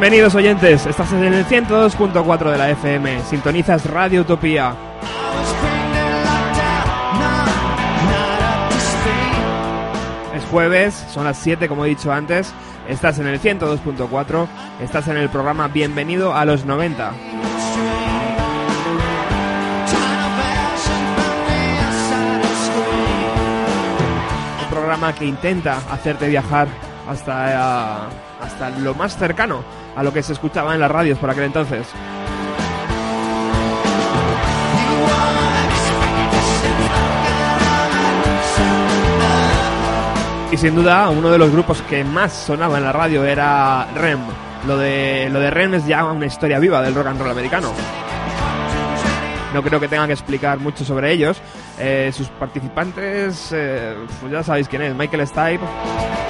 Bienvenidos oyentes, estás en el 102.4 de la FM, sintonizas Radio Utopía. Es jueves, son las 7 como he dicho antes, estás en el 102.4, estás en el programa Bienvenido a los 90. Un programa que intenta hacerte viajar hasta, eh, hasta lo más cercano a lo que se escuchaba en las radios por aquel entonces. Y sin duda, uno de los grupos que más sonaba en la radio era REM. Lo de, lo de REM es ya una historia viva del rock and roll americano. No creo que tenga que explicar mucho sobre ellos. Eh, sus participantes, eh, pues ya sabéis quién es, Michael Stipe.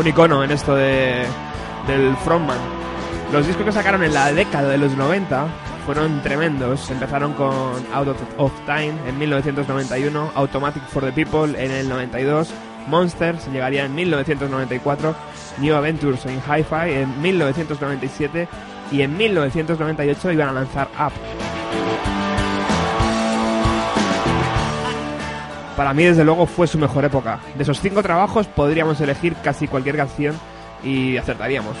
Un icono en esto de, del frontman. Los discos que sacaron en la década de los 90 fueron tremendos. Empezaron con Out of Time en 1991, Automatic for the People en el 92, Monsters llegaría en 1994, New Adventures in Hi-Fi en 1997 y en 1998 iban a lanzar Up. Para mí, desde luego, fue su mejor época. De esos cinco trabajos podríamos elegir casi cualquier canción y acertaríamos.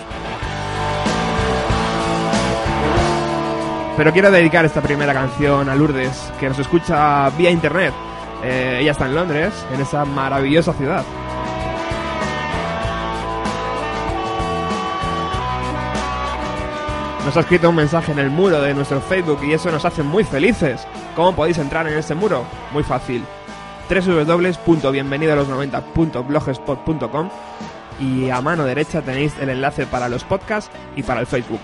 Pero quiero dedicar esta primera canción a Lourdes, que nos escucha vía internet. Eh, ella está en Londres, en esa maravillosa ciudad. Nos ha escrito un mensaje en el muro de nuestro Facebook y eso nos hace muy felices. ¿Cómo podéis entrar en ese muro? Muy fácil. www.bienvenidoalos90.blogspot.com y a mano derecha tenéis el enlace para los podcasts y para el Facebook.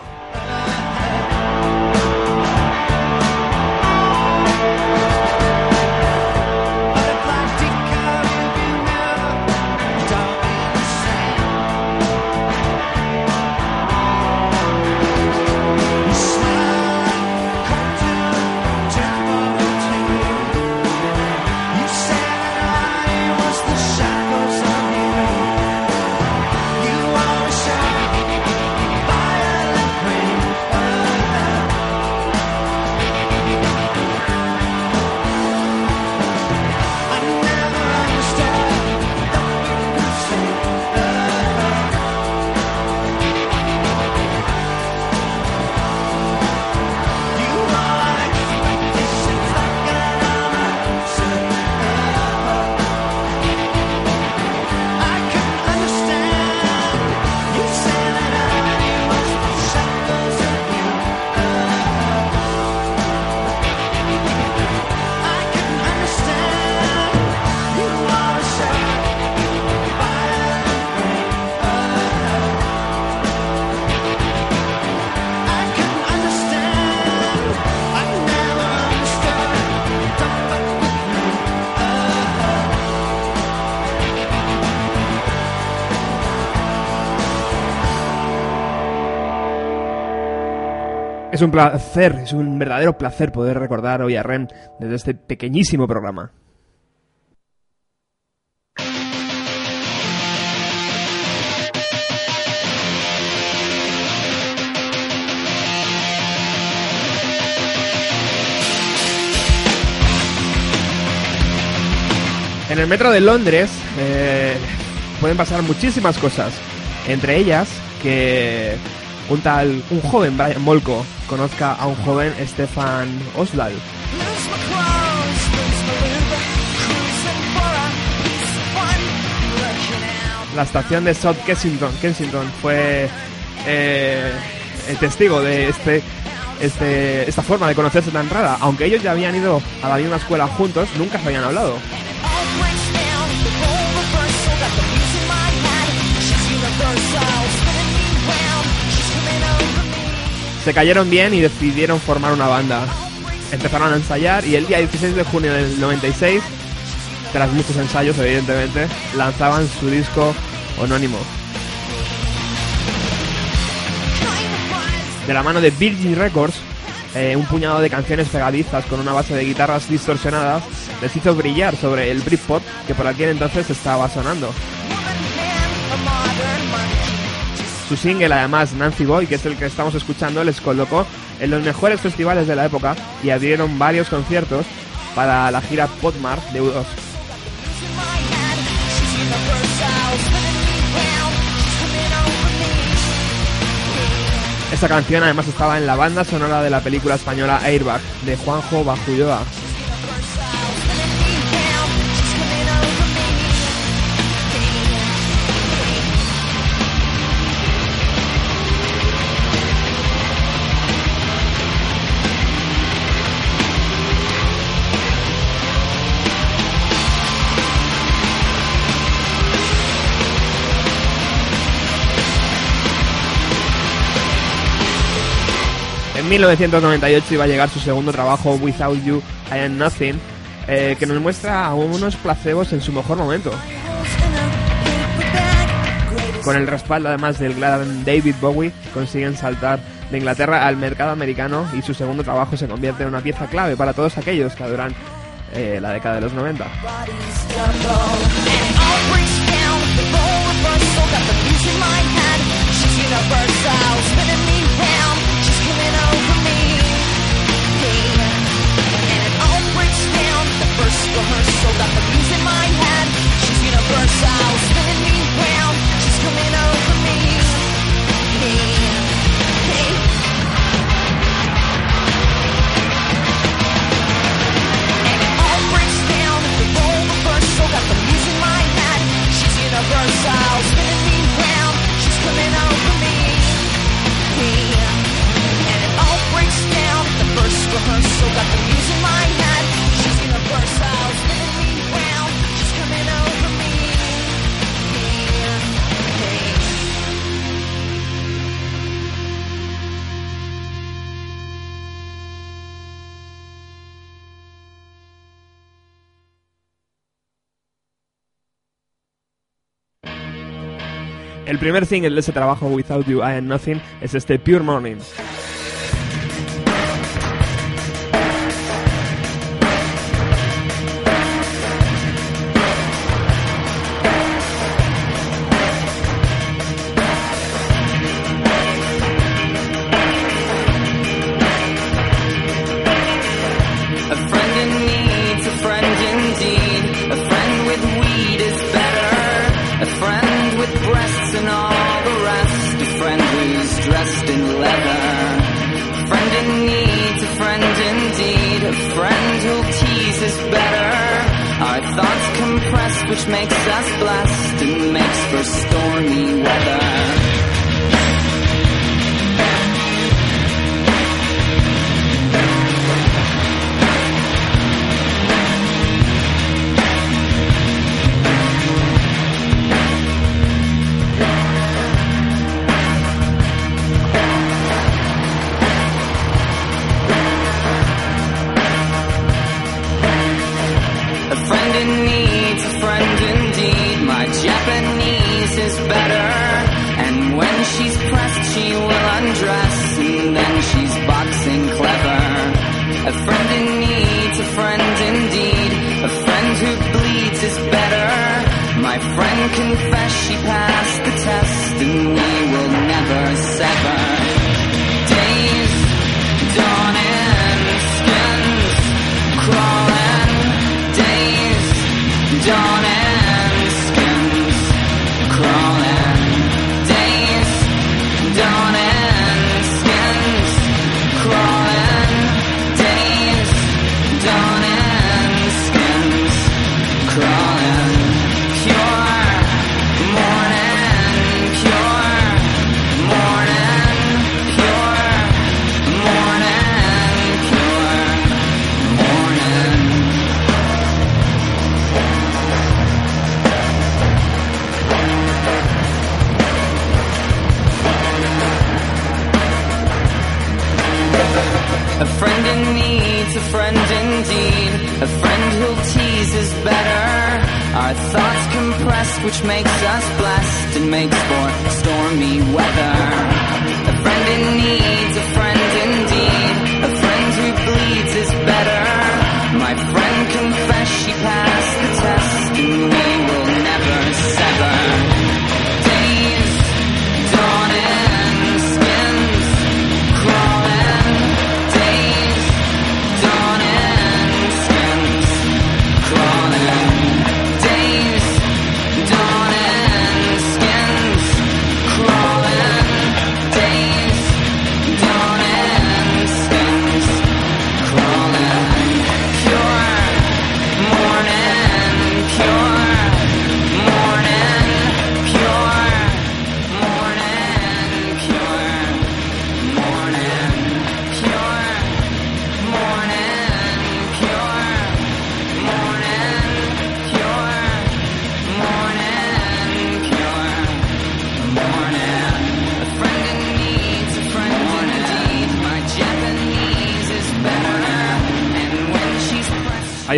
Es un placer, es un verdadero placer poder recordar hoy a Ren desde este pequeñísimo programa. En el metro de Londres eh, pueden pasar muchísimas cosas, entre ellas que un tal, un joven Brian Molko conozca a un joven Stefan Oswald. La estación de South Kensington, Kensington fue eh, el testigo de este, este, esta forma de conocerse tan rara. Aunque ellos ya habían ido a la misma escuela juntos, nunca se habían hablado. Se cayeron bien y decidieron formar una banda. Empezaron a ensayar y el día 16 de junio del 96, tras muchos ensayos evidentemente, lanzaban su disco homónimo. De la mano de Virgin Records, eh, un puñado de canciones pegadizas con una base de guitarras distorsionadas les hizo brillar sobre el Britpop que por aquel entonces estaba sonando. Su single, además, Nancy Boy, que es el que estamos escuchando, les colocó en los mejores festivales de la época y abrieron varios conciertos para la gira Potmar de U2. Esta canción además estaba en la banda sonora de la película española Airbag de Juanjo Bajulloa. En 1998 iba a llegar su segundo trabajo, Without You, I Am Nothing, eh, que nos muestra a unos placebos en su mejor momento. Con el respaldo además del gran David Bowie, consiguen saltar de Inglaterra al mercado americano y su segundo trabajo se convierte en una pieza clave para todos aquellos que adoran eh, la década de los 90. El primer single de ese trabajo, Without You I Am Nothing, es este Pure Morning.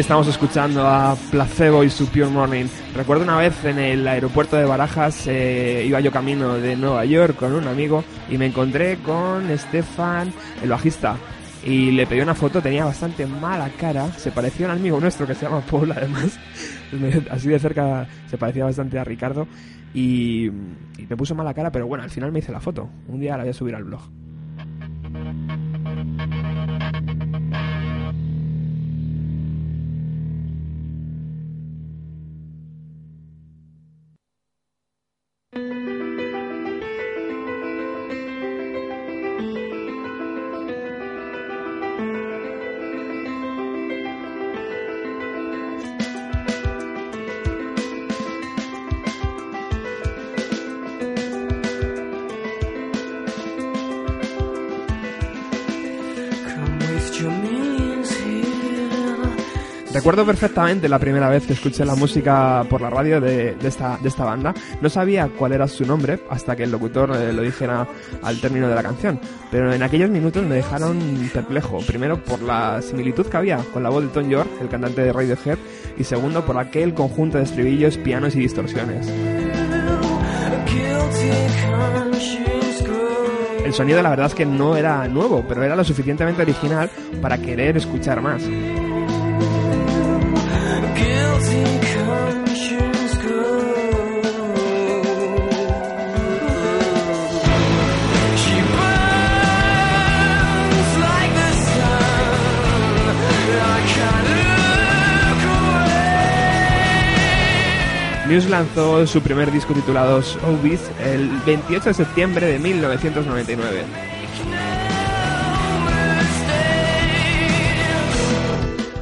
Estamos escuchando a Placebo y su Pure Morning. Recuerdo una vez en el aeropuerto de Barajas, eh, iba yo camino de Nueva York con un amigo y me encontré con Stefan, el bajista, y le pedí una foto, tenía bastante mala cara, se parecía a un amigo nuestro que se llama Paul además, así de cerca se parecía bastante a Ricardo y, y me puso mala cara, pero bueno, al final me hice la foto, un día la voy a subir al blog. Recuerdo perfectamente la primera vez que escuché la música por la radio de, esta, banda. No sabía cuál era su nombre hasta que el locutor eh, lo dijera al término de la canción. Pero en aquellos minutos me dejaron perplejo. Primero por la similitud que había con la voz de Tom York, el cantante de Radiohead, y segundo por aquel conjunto de estribillos, pianos y distorsiones. El sonido la verdad es que no era nuevo, pero era lo suficientemente original para querer escuchar más. Muse lanzó su primer disco titulado Obis el 28 de septiembre de 1999.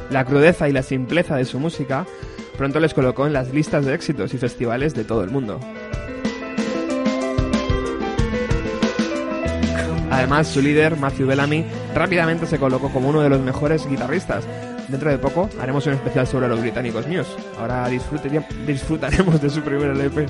La crudeza y la simpleza de su música pronto les colocó en las listas de éxitos y festivales de todo el mundo. Además, su líder, Matthew Bellamy, rápidamente se colocó como uno de los mejores guitarristas, Dentro de poco haremos un especial sobre los británicos míos. Ahora disfrutaremos de su primer LP.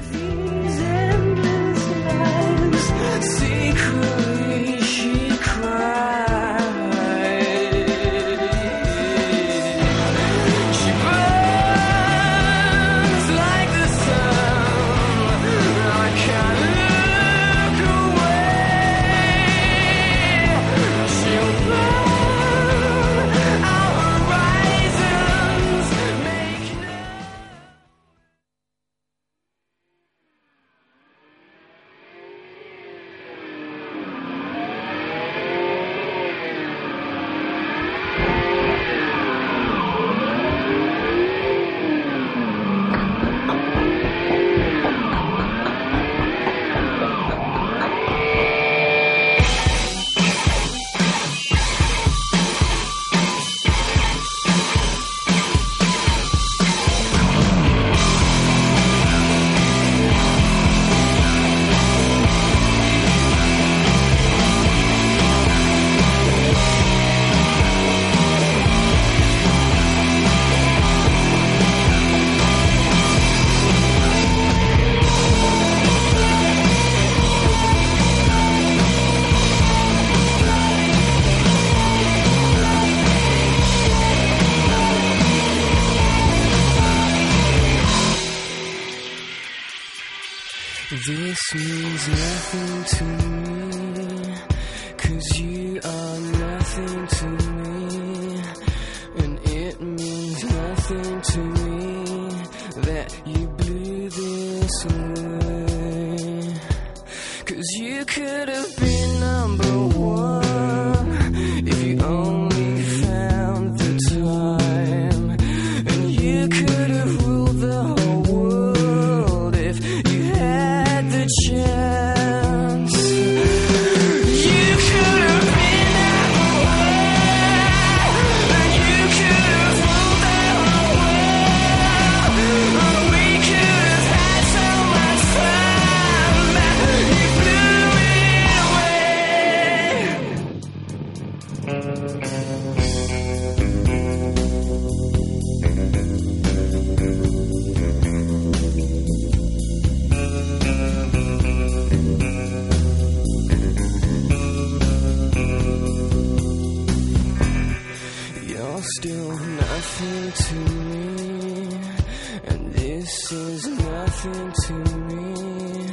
This is nothing to me,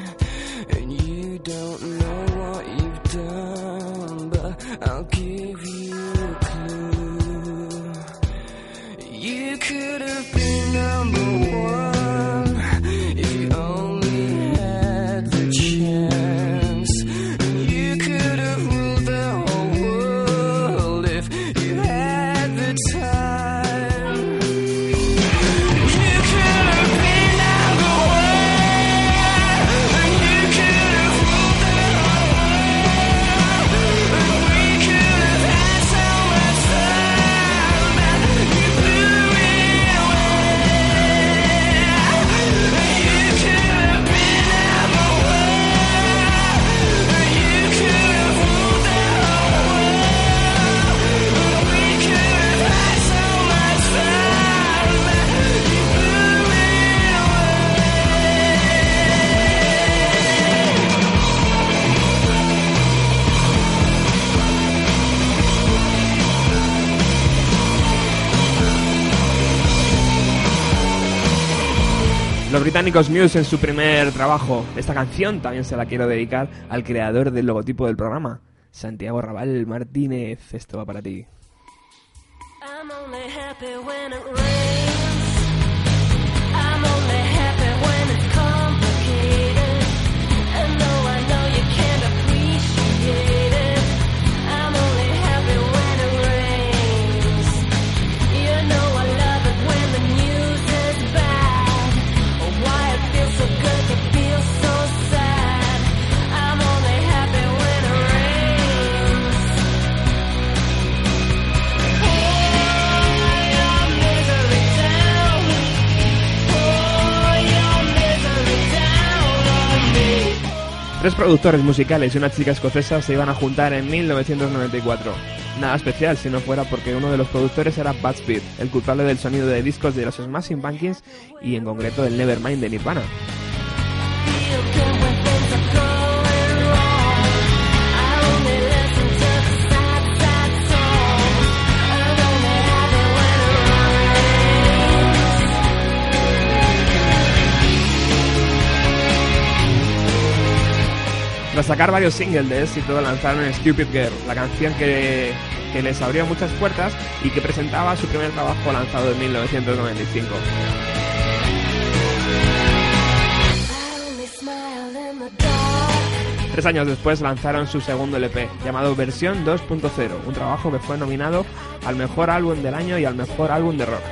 and you don't know what you've done, but I'll give you a clue. You could have been number one. Británicos Muse en su primer trabajo. Esta canción también se la quiero dedicar al creador del logotipo del programa, Santiago Raval Martínez. Esto va para ti. Tres productores musicales y una chica escocesa se iban a juntar en 1994. Nada especial si no fuera porque uno de los productores era Bud Speed, el culpable del sonido de discos de los Smashing Pumpkins y en concreto del Nevermind de Nirvana. Tras sacar varios singles de éxito, lanzaron Stupid Girl, la canción que, que les abrió muchas puertas y que presentaba su primer trabajo lanzado en 1995. Tres años después lanzaron su segundo LP, llamado Versión 2.0, un trabajo que fue nominado al mejor álbum del año y al mejor álbum de rock.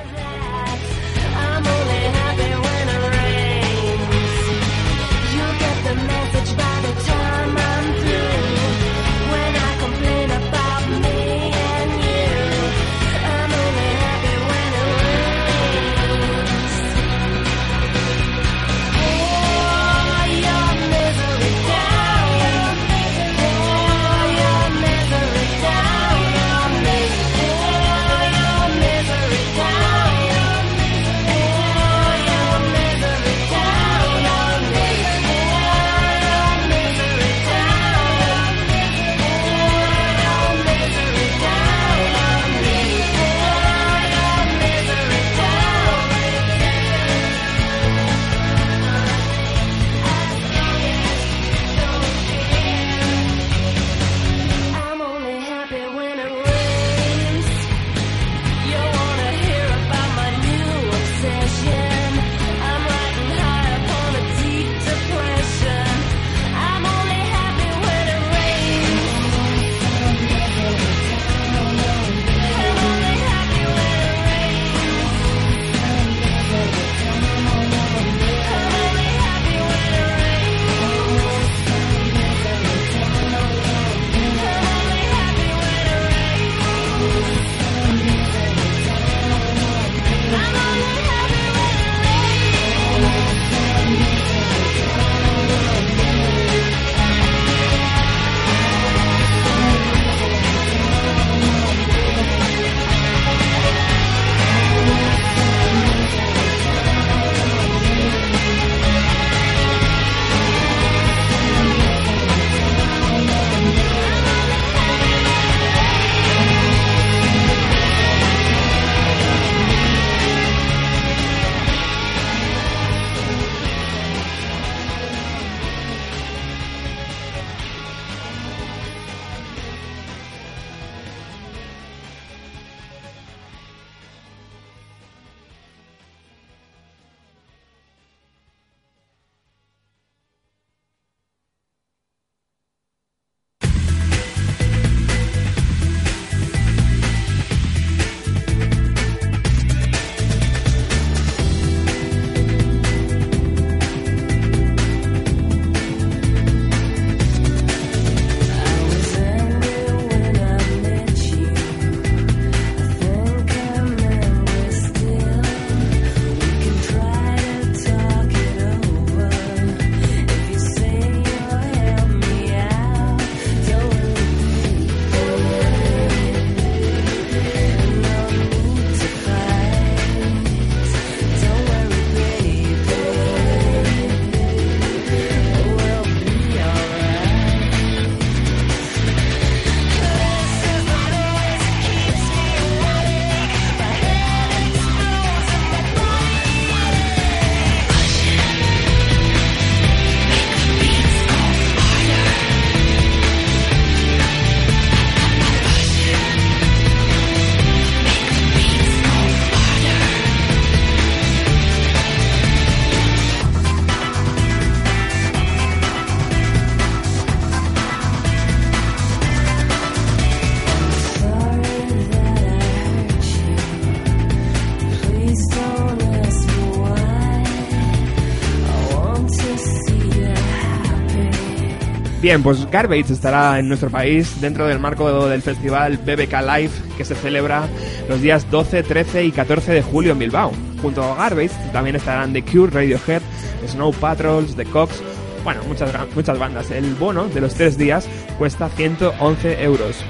Bien, pues Garbage estará en nuestro país dentro del marco del festival BBK Live que se celebra los días 12, 13 y 14 de julio en Bilbao. Junto a Garbage también estarán The Cure, Radiohead, Snow Patrols, The Cox, bueno, muchas, muchas bandas. El bono de los tres días cuesta 111 euros.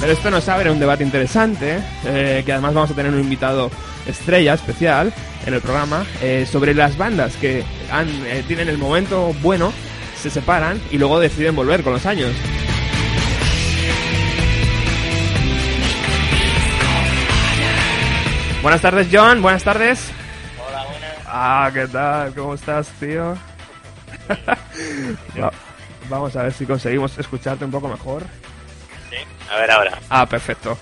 Pero esto nos abre un debate interesante, eh, que además vamos a tener un invitado estrella especial en el programa, eh, sobre las bandas que han, eh, tienen el momento bueno, se separan y luego deciden volver con los años. Buenas tardes, John. Buenas tardes. Hola, buenas. Ah, ¿qué tal? ¿Cómo estás, tío? Va- Vamos a ver si conseguimos escucharte un poco mejor. Sí. A ver ahora. Ah, perfecto.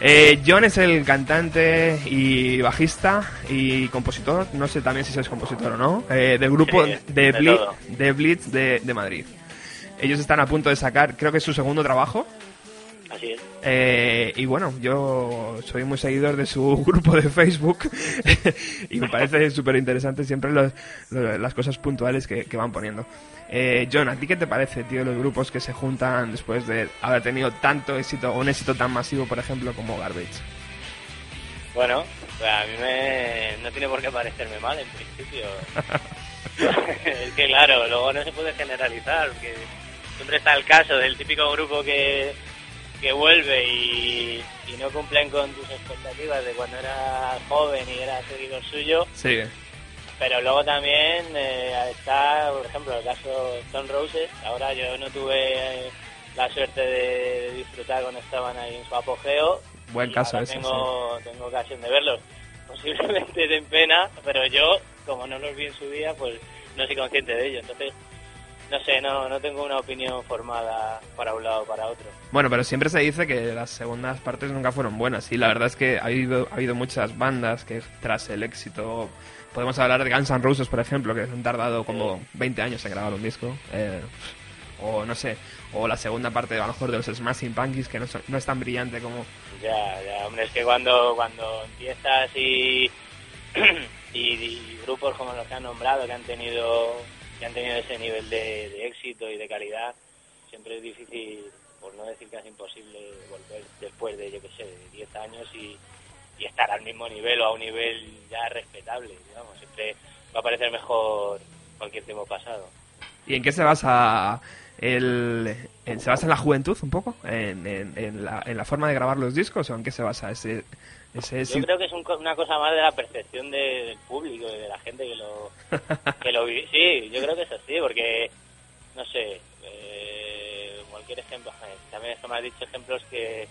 Eh, John es el cantante y bajista y compositor, no sé también si sois compositor o no, eh, del grupo Sí, de, de Bli- todo. de Blitz de, de Madrid. Ellos están a punto de sacar, creo que es su segundo trabajo. Así es. eh, y bueno, yo soy muy seguidor de su grupo de Facebook y me parece súper interesante siempre los- lo- las cosas puntuales que, que van poniendo. Eh, John, ¿a ti qué te parece, tío, los grupos que se juntan después de haber tenido tanto éxito, un éxito tan masivo, por ejemplo, como Garbage? Bueno, pues a mí me... no tiene por qué parecerme mal en principio. es que claro, luego no se puede generalizar, porque siempre está el caso del típico grupo que, que vuelve y, y no cumplen con tus expectativas de cuando eras joven y eras seguidor suyo. Sí, Pero luego también eh, está, por ejemplo, el caso Stone Roses. Ahora yo no tuve eh, la suerte de disfrutar cuando estaban ahí en su apogeo. Buen caso ese, Tengo, tengo ocasión de verlos. Posiblemente den pena, pero yo, como no los vi en su día, pues no soy consciente de ello. Entonces, no sé, no, no tengo una opinión formada para un lado o para otro. Bueno, pero siempre se dice que las segundas partes nunca fueron buenas. Y la verdad es que ha habido, ha habido muchas bandas que tras el éxito... Podemos hablar de Guns N' Roses, por ejemplo, que han tardado como 20 años en grabar un disco. eh, o no sé, o la segunda parte a lo mejor de los Smashing Pumpkins, que no, son- no es tan brillante como... Ya, ya, hombre, es que cuando, cuando empiezas y, y, y grupos como los que han nombrado, que han tenido, que han tenido ese nivel de, éxito y de calidad, siempre es difícil, por no decir casi imposible, volver después de, yo qué sé, de 10 años y, y estar al mismo nivel o a un nivel ya respetable, digamos. Siempre va a parecer mejor cualquier tiempo pasado. ¿Y en qué se basa el... en- ¿Se basa en la juventud un poco? ¿En, en- en la, en la forma de grabar los discos o en qué se basa ese... ese Yo creo que es un una cosa más de la percepción de- del público y de la gente que lo, que lo vive. Sí, yo creo que es así, porque, no sé, eh, cualquier ejemplo, eh, también esto me has dicho ejemplos que,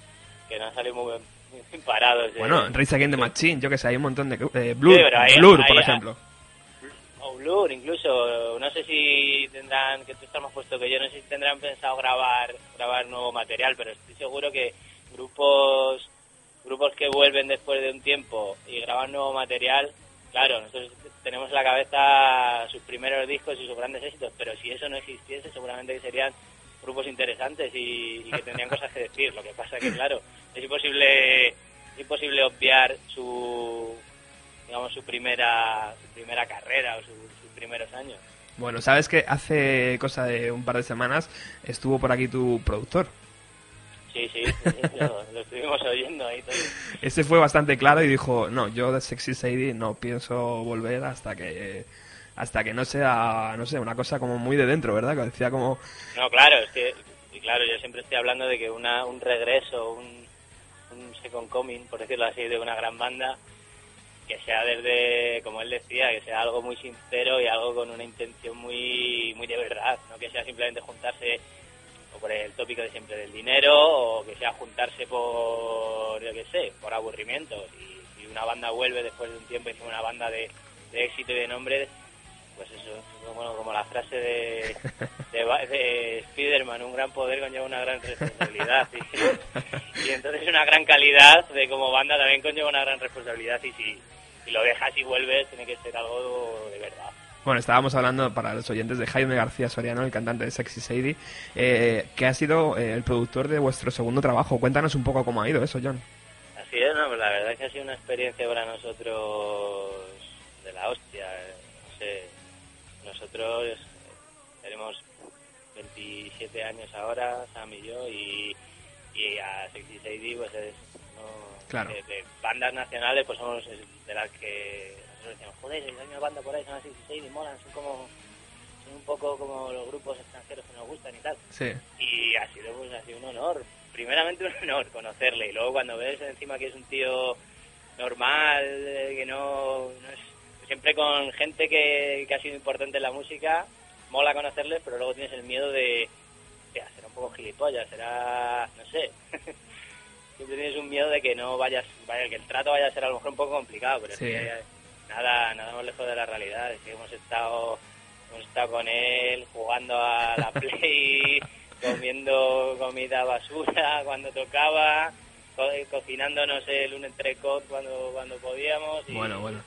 que no han salido muy, bien- muy parados. de- Bueno, Race Against the Machine, yo que sé, hay un montón de... eh, Blur, Sí, Blur, por ejemplo. Blur incluso no sé si tendrán que tú estás más puesto que yo no sé si tendrán pensado grabar grabar nuevo material pero estoy seguro que grupos grupos que vuelven después de un tiempo y graban nuevo material claro nosotros tenemos en la cabeza sus primeros discos y sus grandes éxitos pero si eso no existiese seguramente serían grupos interesantes y, y que tendrían cosas que decir. Lo que pasa que claro es imposible imposible obviar su digamos su primera su primera carrera o su- sus primeros años Bueno, sabes que hace cosa de un par de semanas estuvo por aquí tu productor. sí sí, lo, lo estuvimos oyendo ahí todo. Ese fue bastante claro y dijo, no, yo de Sexy Sadie no pienso volver hasta que hasta que no sea, no sé, una cosa como muy de dentro, ¿verdad? Que decía como, no claro es que claro yo siempre estoy hablando de que una, un regreso un, un second coming por decirlo así de una gran banda que sea desde como él decía que sea algo muy sincero y algo con una intención muy muy de verdad no que sea simplemente juntarse por el tópico de siempre del dinero o que sea juntarse por yo qué sé por aburrimiento. Y si una banda vuelve después de un tiempo y una banda de, éxito y de nombre pues eso bueno como la frase de de, de Spiderman un gran poder conlleva una gran responsabilidad y, y entonces una gran calidad de como banda también conlleva una gran responsabilidad. Y si, si lo dejas y vuelves, tiene que ser algo de verdad. Bueno, estábamos hablando para los oyentes de Jaime García Soriano, el cantante de Sexy Sadie, eh, que ha sido eh, el productor de vuestro segundo trabajo. Cuéntanos un poco cómo ha ido eso, John. Así es, no, pues la verdad es que ha sido una experiencia para nosotros de la hostia. Eh, no sé, nosotros eh, tenemos 27 años ahora, Sam y yo, y, y a Sexy Sadie pues es... Claro. de, de bandas nacionales pues somos de las que nosotros decimos, joder, hay una banda por ahí, son las 66 y molan, son como son un poco como los grupos extranjeros que nos gustan y tal. Sí. Y ha sido pues ha sido un honor, primeramente un honor conocerle y luego cuando ves encima que es un tío normal, eh, que no, no es siempre con gente que, que ha sido importante en la música, mola conocerles, pero luego tienes el miedo de, "Hostia, será un poco gilipollas, será, no sé. siempre tienes un miedo de que no vayas, vaya, que el trato vaya a ser a lo mejor un poco complicado, pero Sí. es que eh, nada, nada más lejos de la realidad, es que hemos estado, hemos estado con él jugando a la play, comiendo comida basura cuando tocaba, co- cocinándonos el un entrecot cuando, cuando podíamos y Bueno, bueno.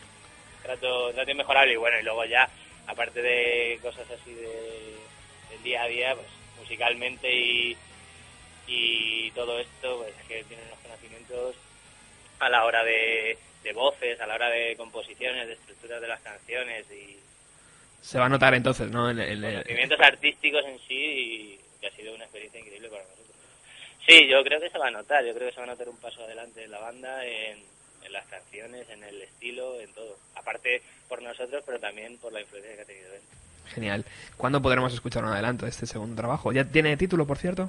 trato, trato inmejorable y bueno, y luego ya, aparte de cosas así de, del día a día, pues musicalmente y, y todo esto, pues que tiene unos conocimientos a la hora de, de voces, a la hora de composiciones, de estructuras de las canciones y Se va a notar entonces, ¿no? En- en- conocimientos artísticos en sí y que ha sido una experiencia increíble para nosotros. Sí, yo creo que se va a notar, yo creo que se va a notar un paso adelante en la banda, en, en las canciones, en el estilo, en todo. Aparte por nosotros, pero también por la influencia que ha tenido él. Genial. ¿Cuándo podremos escuchar un adelanto de este segundo trabajo? ¿Ya tiene título, por cierto?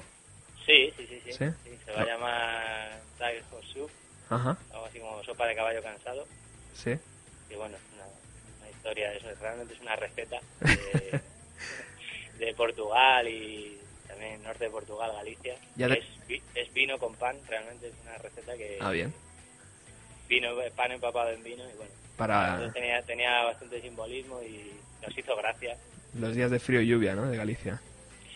Sí, sí, sí, sí. ¿Sí? sí, se va a llamar Tiger Horse Soup, Ajá, algo así como sopa de caballo cansado. sí. Y bueno, es una, una historia, eso realmente es una receta de, de Portugal y también norte de Portugal, Galicia. Ya de- es, es vino con pan, realmente es una receta que Ah, bien. vino pan empapado en vino y bueno. Para tenía, tenía bastante simbolismo y nos hizo gracia. los días de frío y lluvia, ¿no? De Galicia.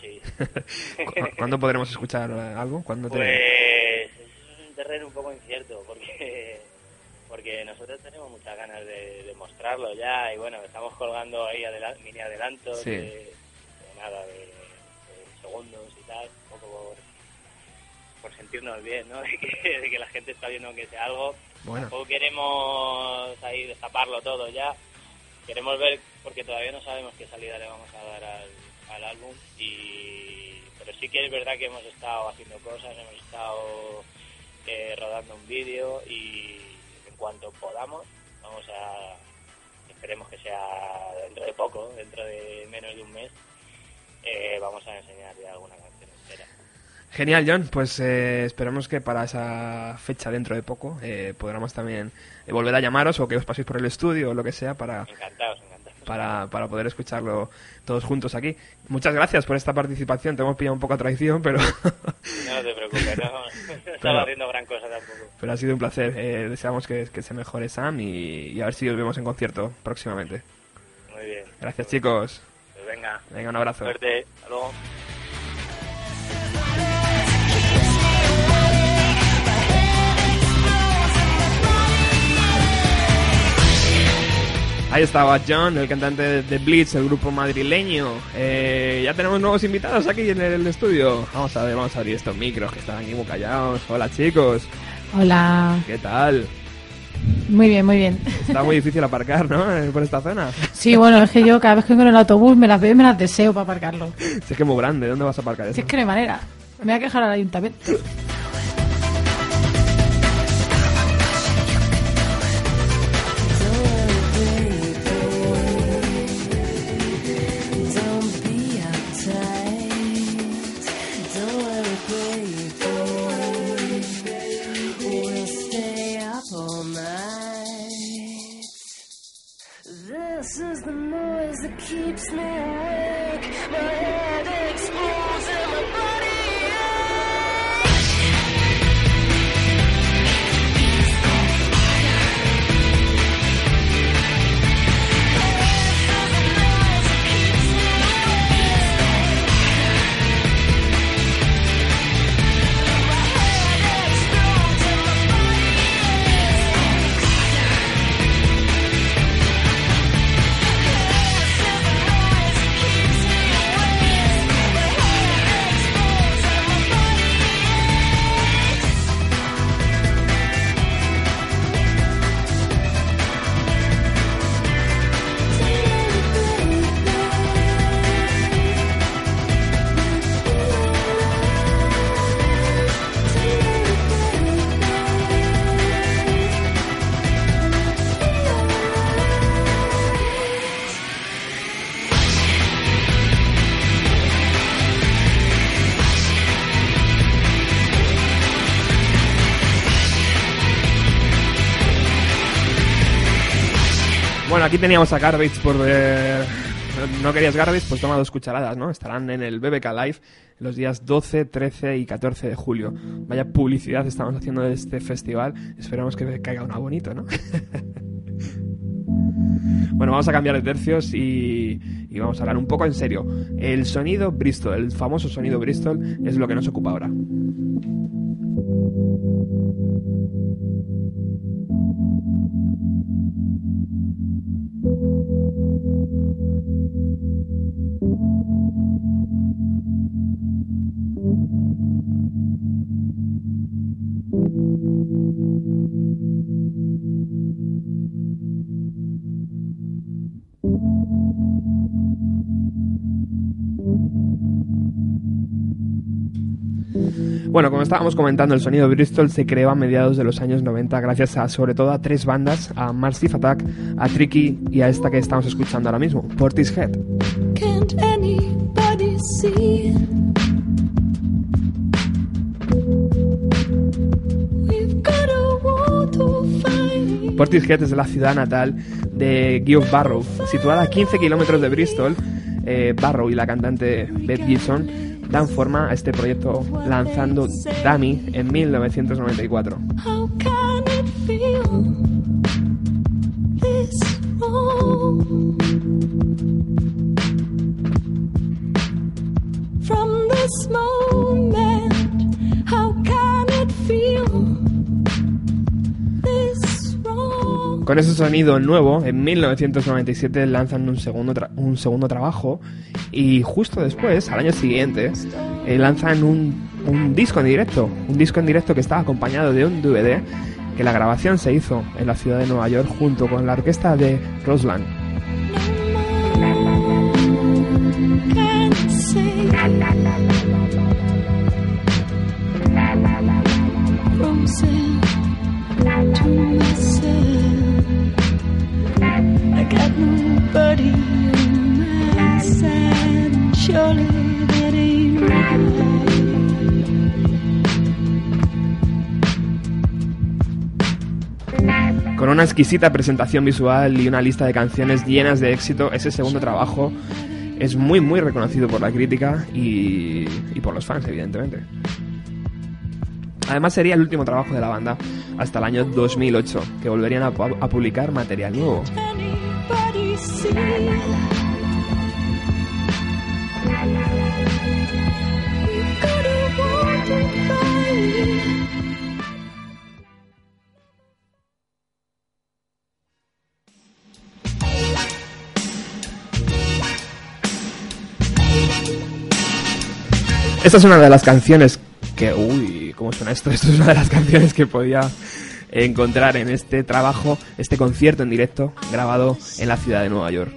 Sí. ¿Cu- ¿Cuándo podremos escuchar eh, algo? ¿Cuándo te... Pues es un terreno un poco incierto porque porque nosotros tenemos muchas ganas de, de mostrarlo ya y bueno, estamos colgando ahí adela- mini adelantos Sí. de, de nada, de, de segundos y tal, un poco por, por sentirnos bien, ¿no? De que, de que la gente está viendo que sea algo. Bueno, Tampoco queremos ahí destaparlo todo ya. Queremos ver, porque todavía no sabemos qué salida le vamos a dar al, al álbum. y Pero sí que es verdad que hemos estado haciendo cosas, hemos estado eh, rodando un vídeo y en cuanto podamos, vamos a. Esperemos que sea dentro de poco, dentro de menos de un mes, eh, vamos a enseñar ya alguna canción entera. genial, John. Pues eh, esperamos que para esa fecha dentro de poco eh, podamos también eh, volver a llamaros o que os paséis por el estudio o lo que sea para, Encantados, encantados. Para, para poder escucharlo todos juntos aquí. Muchas gracias por esta participación. Te hemos pillado un poco a traición, pero, No te preocupes, no, no estaba haciendo gran cosa tampoco. pero ha sido un placer. Eh, deseamos que, que se mejore Sam y, y a ver si os vemos en concierto próximamente. Muy bien. Gracias, chicos. Pues venga, Venga, un abrazo. suerte. Hasta luego. Ahí estaba John, el cantante de The Blitz, el grupo madrileño. Eh, ya tenemos nuevos invitados aquí en el estudio. Vamos a ver, vamos a abrir estos micros que están aquí muy callados. Hola chicos, Hola. ¿qué tal? Muy bien, muy bien. Está muy difícil aparcar, ¿no? Eh, Por esta zona. Sí, bueno, es que yo cada vez que vengo en el autobús me las veo y me las deseo para aparcarlo. Si es que es muy grande, ¿dónde vas a aparcar eso? Si es que no hay manera. Me voy a quejar al ayuntamiento. Aquí teníamos a Garbage por. ¿No querías Garbage? Pues toma dos cucharadas, ¿no? Estarán en el BBK Live los días 12, 13 y 14 de julio. Vaya publicidad estamos haciendo de este festival. Esperamos que caiga una bonito, ¿no? Bueno, vamos a cambiar de tercios y, y vamos a hablar un poco en serio. El sonido Bristol, el famoso sonido Bristol, es lo que nos ocupa ahora. Bueno, como estábamos comentando, el sonido Bristol se creó a mediados de los años 90 gracias a, sobre todo, a tres bandas, a Massive Attack, a Tricky y a esta que estamos escuchando ahora mismo, Portishead. Can't anybody see? We've got a war to fight. Portishead es la ciudad natal de Geoff Barrow, situada a 15 kilómetros de Bristol. Eh, Barrow y la cantante Beth Gibson dan forma a este proyecto lanzando Dummy en 1994. Con ese sonido nuevo, en 1997 lanzan un segundo, un segundo trabajo y justo después, al año siguiente, eh, lanzan un, un disco en directo, un disco en directo que estaba acompañado de un DVD que la grabación se hizo en la ciudad de Nueva York junto con la orquesta de Roseland. Una exquisita presentación visual y una lista de canciones llenas de éxito, ese segundo trabajo es muy muy reconocido por la crítica y, y por los fans, evidentemente. Además sería el último trabajo de la banda hasta el año 2008, que volverían a, pu- a publicar material nuevo. Esta es una de las canciones que... Uy, ¿cómo suena esto? Esto es una de las canciones que podía encontrar en este trabajo, este concierto en directo grabado en la ciudad de Nueva York.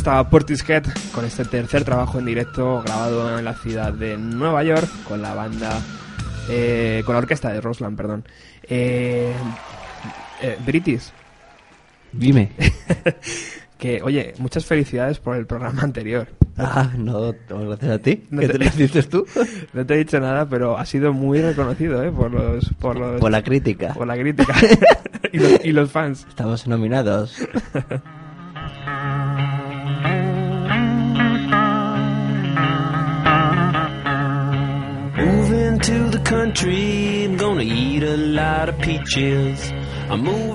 Estaba Portishead con este tercer trabajo en directo grabado en la ciudad de Nueva York con la banda, eh, con la orquesta de Rosland, perdón. Eh, eh, British, Dime. que oye, muchas felicidades por el programa anterior. Ah, no, gracias a ti. No ¿Qué te- te dices tú? No te he dicho nada, pero ha sido muy reconocido ¿eh? por los por los Por la crítica. por la crítica y, los, y los fans. Estamos nominados.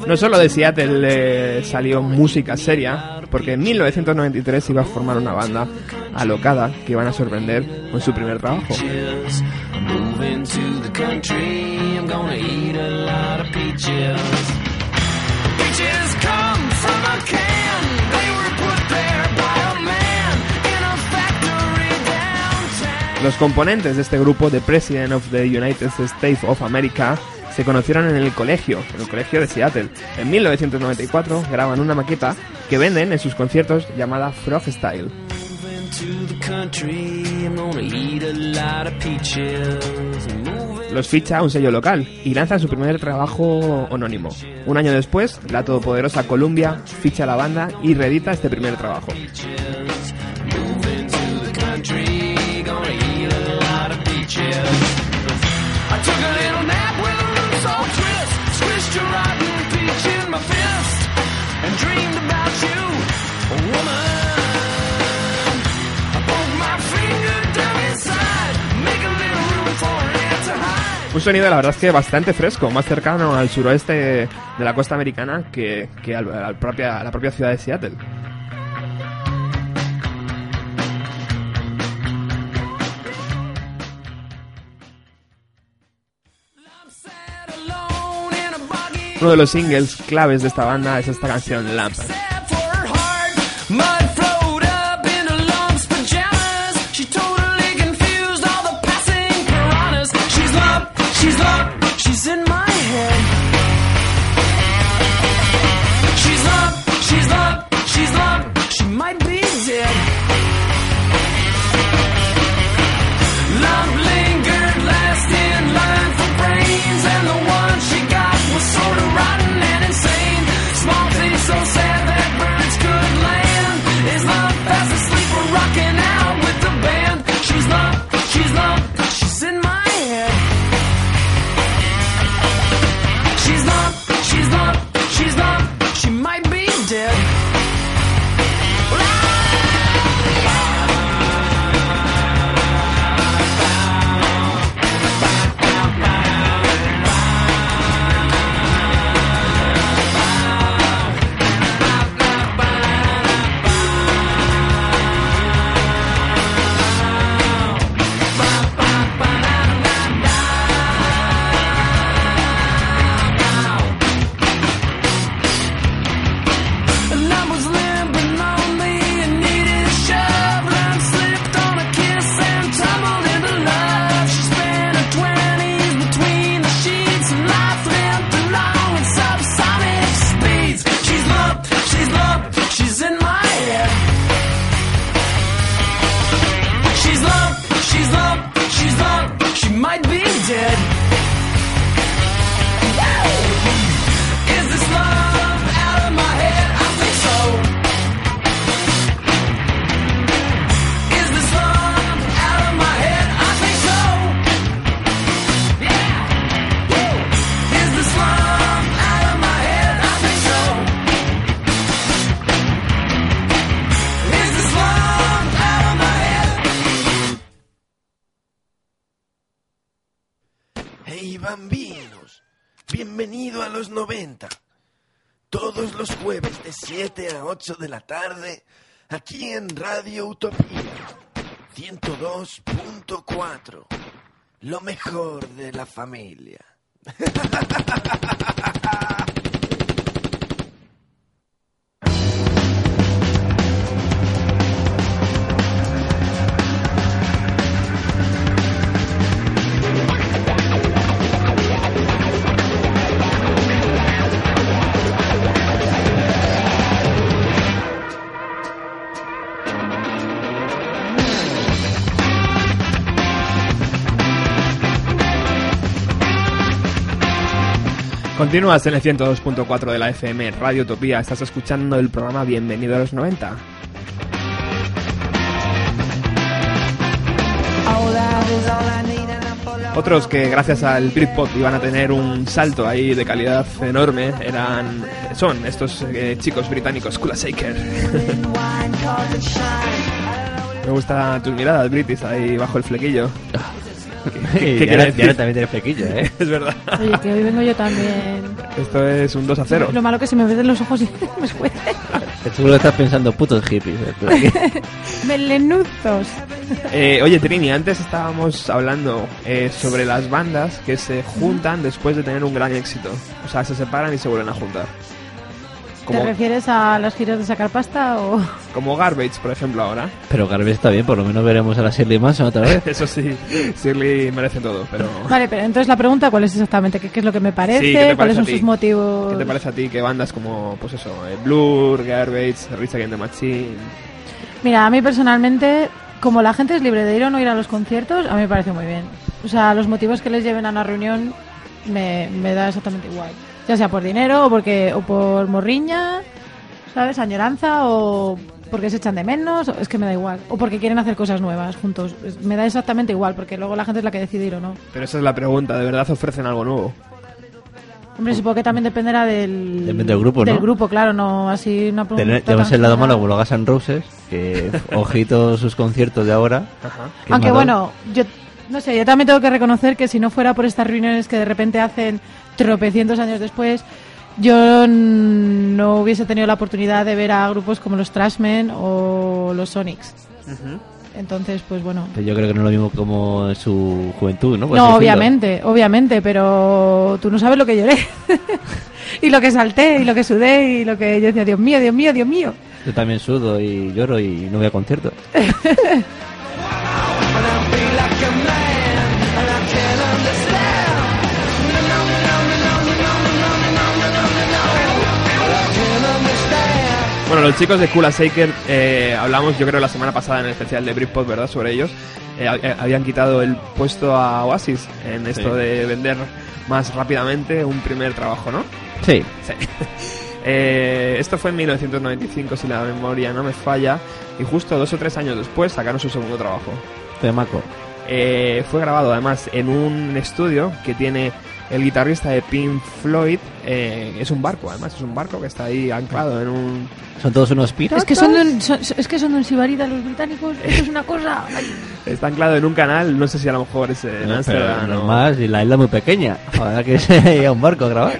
No solo de Seattle eh, salió música seria, porque en 1993 iba a formar una banda alocada que iban a sorprender con su primer trabajo. Los componentes de este grupo, The President of the United States of America, se conocieron en el colegio, en el colegio de Seattle. En 1994 graban una maqueta que venden en sus conciertos llamada Frog Style. A Los ficha un sello local y lanzan su primer trabajo anónimo. Un año después, la todopoderosa Columbia ficha la banda y reedita este primer trabajo. Un sonido, la verdad es que bastante fresco, más cercano al suroeste de la costa americana que, que al- al propia, a la propia ciudad de Seattle. A Uno de los singles claves de esta banda es esta canción Lamp. 8 de la tarde, aquí en Radio Utopía 102.4. Lo mejor de la familia. Continúas en el 102.4 de la FM Radio Utopía. Estás escuchando el programa Bienvenido a los 90. Otros que gracias al Britpop iban a tener un salto ahí de calidad enorme eran son estos eh, chicos británicos Kula Shaker. Me gusta tus miradas, British, ahí bajo el flequillo. ¿Qué- qué Y quiere ahora, decir? y ahora también tiene flequillo, ¿eh? Es verdad. Oye, que hoy vengo yo también. Esto es un 2 a 0. Lo malo que se me ven los ojos y me escuece. Seguro que estás pensando putos hippies. ¿eh? Melenuzos. Eh, oye, Trini, antes estábamos hablando eh, sobre las bandas que se juntan después de tener un gran éxito. O sea, se separan y se vuelven a juntar. Como, ¿Te refieres a las giras de sacar pasta o...? como Garbage, por ejemplo, ahora. Pero Garbage está bien, por lo menos veremos a la Shirley Manson otra vez. Eso sí, Shirley merece todo, pero... Vale, pero entonces la pregunta, ¿cuál es exactamente? ¿Qué, qué es lo que me parece? Sí, ¿qué te parece ¿Cuáles son sus motivos? ¿Qué te parece a ti que bandas como, pues eso, eh, Blur, Garbage, Rage Against the Machine... Mira, a mí personalmente, como la gente es libre de ir o no ir a los conciertos, a mí me parece muy bien. O sea, los motivos que les lleven a una reunión me, me da exactamente igual. Ya sea por dinero o porque o por morriña, ¿sabes? Añoranza o porque se echan de menos, o- es que me da igual. O porque quieren hacer cosas nuevas juntos. Me da exactamente igual, porque luego la gente es la que decide ir o no. Pero esa es la pregunta, ¿de verdad ofrecen algo nuevo? Hombre, supongo que también dependerá del... Depende del grupo, ¿no? Del grupo, claro, no así una pregunta Tenemos el lado malo como los Guns N' Roses, que ojito sus conciertos de ahora. Ajá. Aunque malo. bueno, yo no sé, yo también tengo que reconocer que si no fuera por estas reuniones que de repente hacen tropecientos años después, yo no hubiese tenido la oportunidad de ver a grupos como los Trashmen o los Sonics. Entonces, pues bueno. Pero yo creo que no es lo mismo como en su juventud, ¿no? Por No, decirlo. obviamente, obviamente, pero tú no sabes lo que lloré. y lo que salté, y lo que sudé, y lo que yo decía, Dios mío, Dios mío, Dios mío. Yo también sudo y lloro y no voy a conciertos. Bueno, los chicos de Kula Shaker, eh, hablamos yo creo la semana pasada en el especial de Britpop, ¿verdad? Sobre ellos. Eh, eh, habían quitado el puesto a Oasis en esto Sí. de vender más rápidamente un primer trabajo, ¿no? Sí, Sí. Eh, esto fue en 1995, si la memoria no me falla, y justo dos o tres años después sacaron su segundo trabajo. temaco. Eh, fue grabado además en un estudio que tiene el guitarrista de Pink Floyd. eh, es un barco, además, es un barco que está ahí anclado en un, Son todos unos piratas. Es que son de un, son- es que son de un sibarita los británicos, esto es una cosa... ay. Está anclado en un canal, no sé si a lo mejor es en No, Amsterdam o- normal, y la isla es muy pequeña. Ahora que se a un barco a grabar.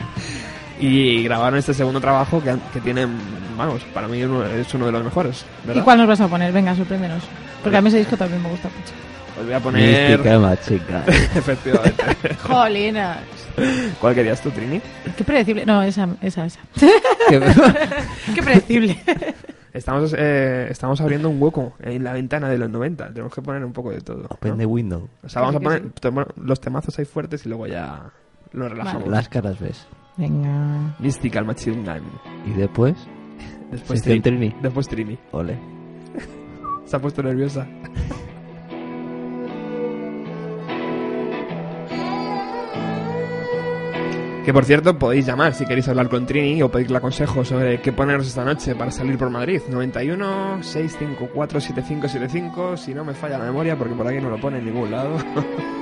Y grabaron este segundo trabajo que, que tiene, vamos, para mí es uno de los mejores, ¿Y ¿verdad? cuál nos vas a poner? Venga, sorpréndenos. Porque a mí ese disco también me gusta mucho. Os voy a poner... Mística machica. Efectivamente. Jolinas. ¿Cuál querías tú, Trini? Qué predecible. No, esa, esa, esa. Qué predecible. Estamos, eh, estamos abriendo un hueco en la ventana de los 90. Tenemos que poner un poco de todo. ¿no? Open the window. O sea, vamos a poner los temazos ahí fuertes y luego ya lo relajamos. Las caras ves. Venga. Mystical Machine Gun. Y después, Después Trini. Trini. Después Trini. ole. Se ha puesto nerviosa. Que por cierto, podéis llamar si queréis hablar con Trini o pedirle consejo sobre qué poneros esta noche para salir por Madrid. 91 654 7575, si no me falla la memoria, porque por aquí no lo pone en ningún lado.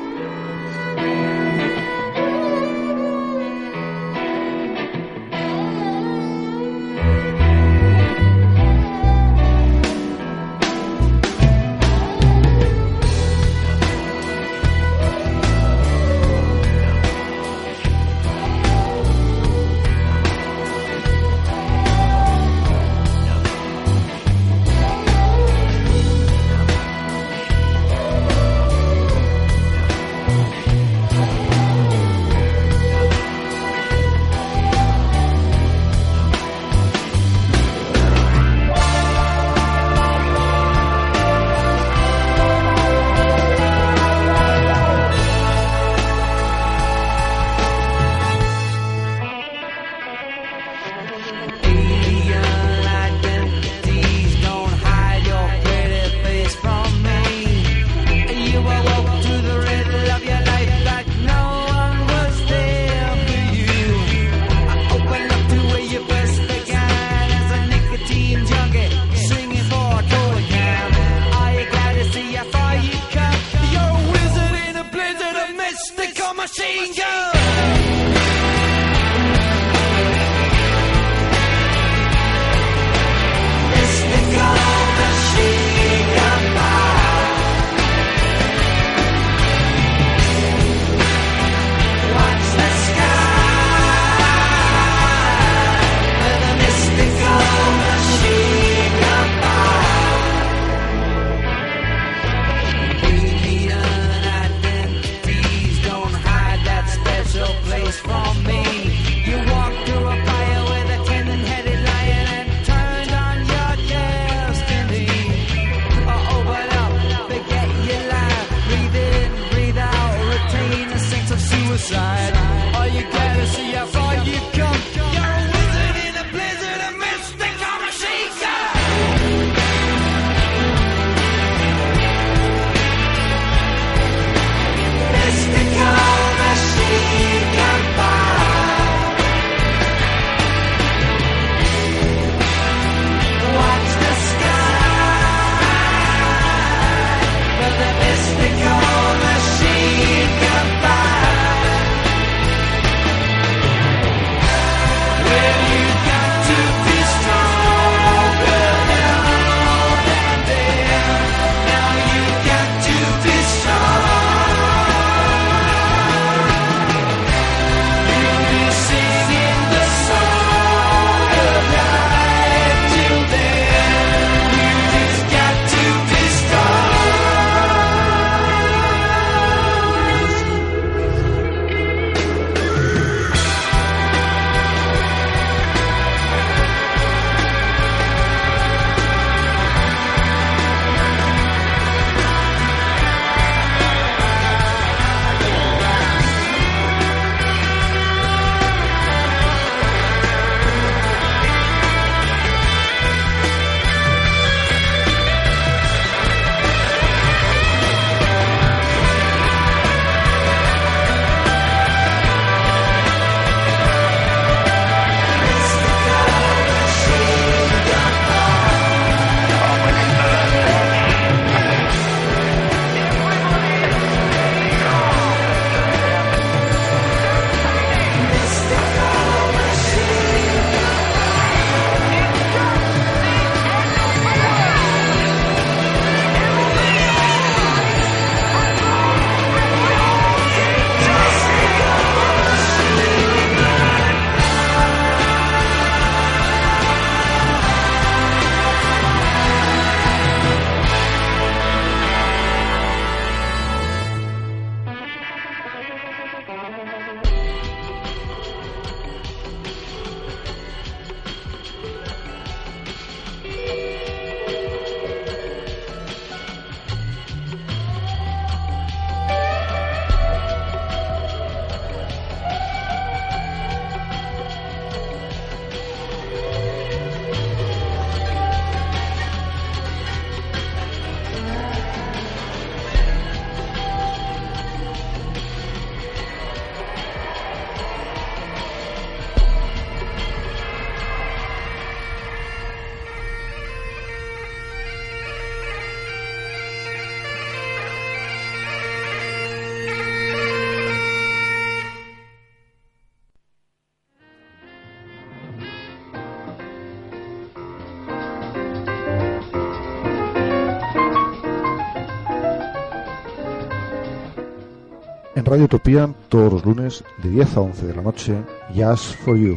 Radio Utopía, todos los lunes, de 10 a 11 de la noche, Jazz for You,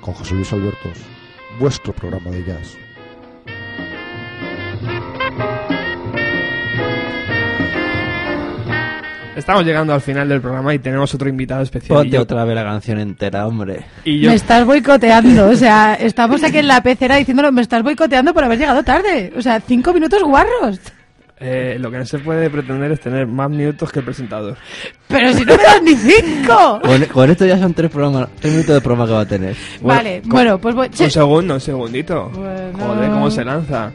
con José Luis Albertos, vuestro programa de jazz. Estamos llegando al final del programa y tenemos otro invitado especial. Ponte yo- otra vez la canción entera, hombre. Y yo, Me estás boicoteando, o sea, estamos aquí en la pecera diciéndolo, me estás boicoteando por haber llegado tarde. O sea, cinco minutos guarros. Eh, lo que no se puede pretender es tener más minutos que el presentador. Pero si no me das ni cinco. Con, con esto ya son tres, programas, tres minutos de programa que va a tener. vale, con- bueno, pues voy... Un segundo, un segundito. Bueno. Joder, cómo se lanza.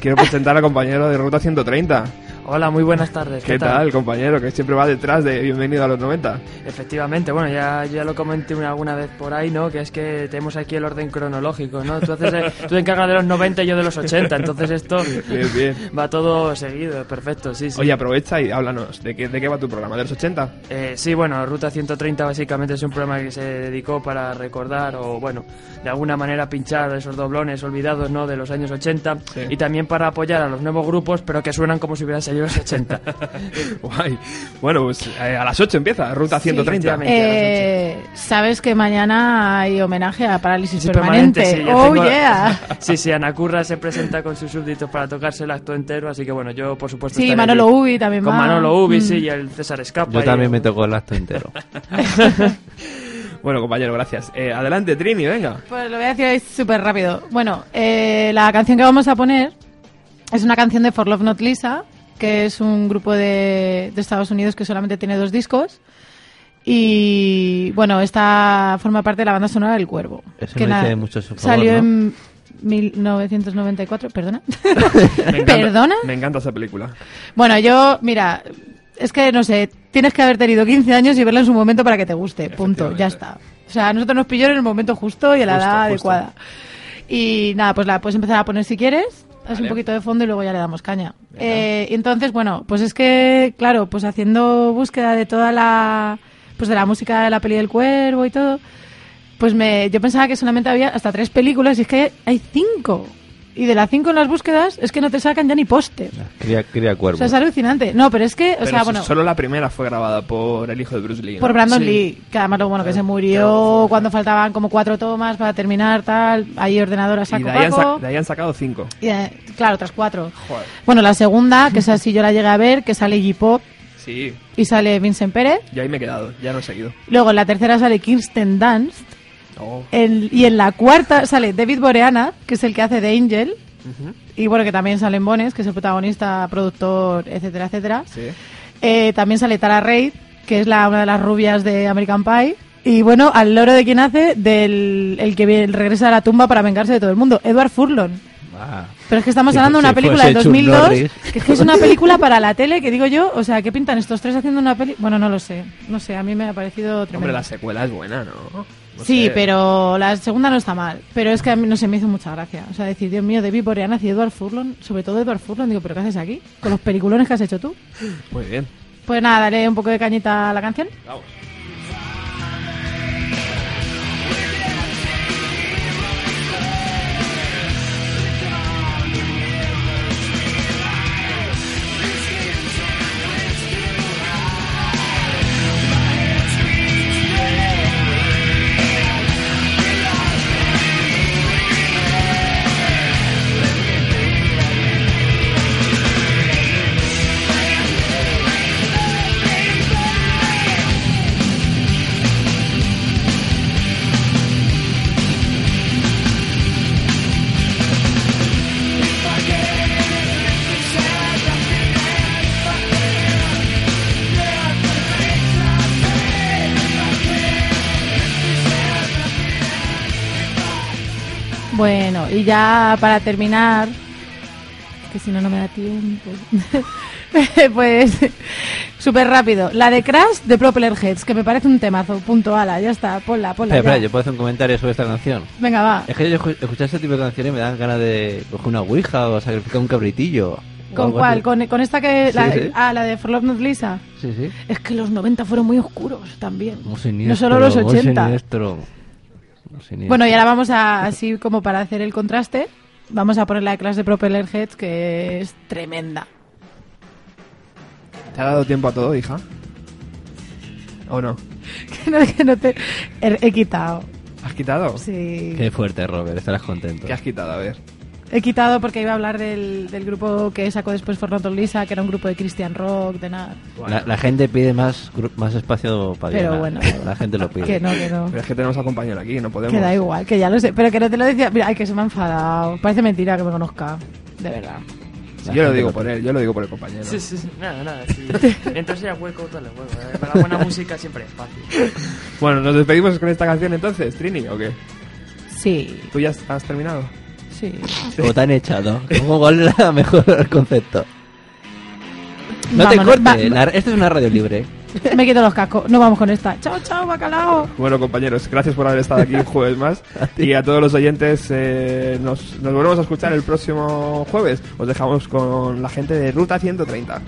Quiero presentar al compañero de Ruta 130. Hola, muy buenas tardes. ¿Qué tal, compañero? Que siempre va detrás de Bienvenido a los 90. Efectivamente, bueno, ya, ya lo comenté una- alguna vez por ahí, ¿no? Que es que tenemos aquí el orden cronológico, ¿no? Tú, haces, eh, tú te encargas de los 90 y yo de los 80, entonces esto Bien, bien. va todo seguido, perfecto, sí, sí. Oye, aprovecha y háblanos. ¿De qué, de qué va tu programa? ¿De los 80? Eh, sí, bueno, Ruta 130 básicamente es un programa que se dedicó para recordar o, bueno, de alguna manera pinchar esos doblones olvidados, ¿no? De los años 80 Sí. y también para apoyar a los nuevos grupos, pero que suenan como si hubieran salido los 80. Guay. Bueno, pues eh, a las 8 empieza, Ruta 130. efectivamente. Eh, Sabes que mañana hay homenaje a Parálisis Sí, Permanente. sí, ya oh, tengo- yeah. Sí, sí, Ana Curra se presenta con sus súbditos para tocarse el acto entero, así que bueno, yo por supuesto Sí, Manolo allí. Ubi también Con va. Manolo Ubi, Mm. sí, y el César Escapa. Yo y también me tocó el acto entero. Bueno, compañero, gracias. Eh, adelante, Trini, venga. Pues lo voy a decir súper rápido. Bueno, eh, la canción que vamos a poner es una canción de For Love Not Lisa, que es un grupo de, de Estados Unidos que solamente tiene dos discos. Y bueno, esta forma parte de la banda sonora del Cuervo. Eso que me dice mucho a su favor, Salió ¿no? en 1994, perdona. Me encanta, ¿Perdona? Me encanta esa película. Bueno, yo, mira, es que no sé, tienes que haber tenido 15 años y verla en su momento para que te guste, punto, ya está. O sea, a nosotros nos pilló en el momento justo y en la Justo, edad justo. adecuada. Y nada, pues la puedes empezar a poner si quieres, es un poquito de fondo y luego ya le damos caña. Eh, y entonces, bueno, pues es que, claro, pues haciendo búsqueda de toda la, pues de la música de la peli del cuervo y todo, pues me, yo pensaba que solamente había hasta tres películas y es que hay cinco. Y de las cinco en las búsquedas es que no te sacan ya ni póster. Cría, cría O sea, es alucinante. No, pero es que, o Pero sea, so- bueno, solo la primera fue grabada por el hijo de Bruce Lee. ¿no? por Brandon Sí. Lee, que además lo bueno que se murió cuando faltaban como cuatro tomas para terminar tal, ahí ordenador a Y saco de ahí, han paco. sa- de ahí han sacado cinco. Y, eh, claro, otras cuatro. Joder. Bueno, la segunda, que esa sí yo la llegué a ver, que sale J-Pop Sí, y sale Vincent Pérez. y ahí me he quedado, ya no he seguido. Luego en la tercera sale Kirsten Dunst. Oh. En- y en la cuarta sale David Boreanaz, que es el que hace de Angel. Y bueno, que también sale en Bones, que es el protagonista, productor, etcétera, etcétera. Sí. Eh, también sale Tara Reid, que es la, una de las rubias de American Pie. Y bueno, al loro de quien hace, del el que regresa a la tumba para vengarse de todo el mundo, Edward Furlong. Ah, Pero es que estamos hablando de una película de fuese Chuck 2002, Norris. que es que es una película para la tele, que digo yo, o sea, ¿qué pintan estos tres haciendo una peli? Bueno, no lo sé, no sé, a mí me ha parecido Hombre, tremendo. la secuela es buena, ¿no? No sí, sé. pero la segunda no está mal, pero es que a mí no se me hizo mucha gracia. O sea, decir, Dios mío, David Boreanaz y Edward Furlong, sobre todo Edward Furlong, digo, ¿pero qué haces aquí? Con los peliculones que has hecho tú. Muy bien. Pues nada, daré un poco de cañita a la canción. Vamos. Y ya para terminar, que si no, no me da tiempo. pues, súper rápido. La de Crash de Propeller Heads, que me parece un temazo. Punto, ala, ya está, ponla, ponla. espera, yo puedo hacer un comentario sobre esta canción. Venga, va. Es que yo escu- escuchar este tipo de canciones me dan ganas de coger una ouija o sacrificar un cabritillo. ¿Con cuál? ¿Con, con esta que.? La, Sí, sí. Ah, la de For Love Not Lisa. Sí, sí. Es que los 90 fueron muy oscuros también. Muy siniestro, no solo los muy 80. Bueno, y ahora vamos a, así como para hacer el contraste, vamos a poner la de Crash de Propeller Heads, que es tremenda. ¿Te ha dado tiempo a todo, hija? ¿O no? que no, que no te. He, he quitado. ¿Has quitado? Sí. Qué fuerte, Robert, estarás contento. ¿Qué has quitado? A ver. He quitado porque iba a hablar del, del grupo que sacó después Fornato Lisa, que era un grupo de Christian Rock, de nada. La, la gente pide más gru- más espacio para Pero Diana. bueno. La gente lo pide. Que no, que no. Pero es que tenemos a compañero aquí, no podemos. Que da igual, que ya lo sé. Pero que no te lo decía. Mira, ay, que se me ha enfadado. Parece mentira que me conozca. De verdad. La yo lo digo lo por él, yo lo digo por el compañero. Sí, sí, sí, nada, nada. Sí. Mientras sea hueco, todo el hueco. ¿eh? Para la buena música siempre es fácil. Bueno, ¿nos despedimos con esta canción entonces, Trini, o qué? Sí, ¿Tú ya has terminado? Sí. O te han echado. ¿Cómo- ¿Cuál es el mejor concepto? No te cortes, la- esta es una radio libre. Me quito los cascos. No vamos con esta. Chao, chao, bacalao. Bueno, compañeros, gracias por haber estado aquí un jueves más. y a todos los oyentes, eh, nos, nos volvemos a escuchar el próximo jueves. Os dejamos con la gente de Ruta 130.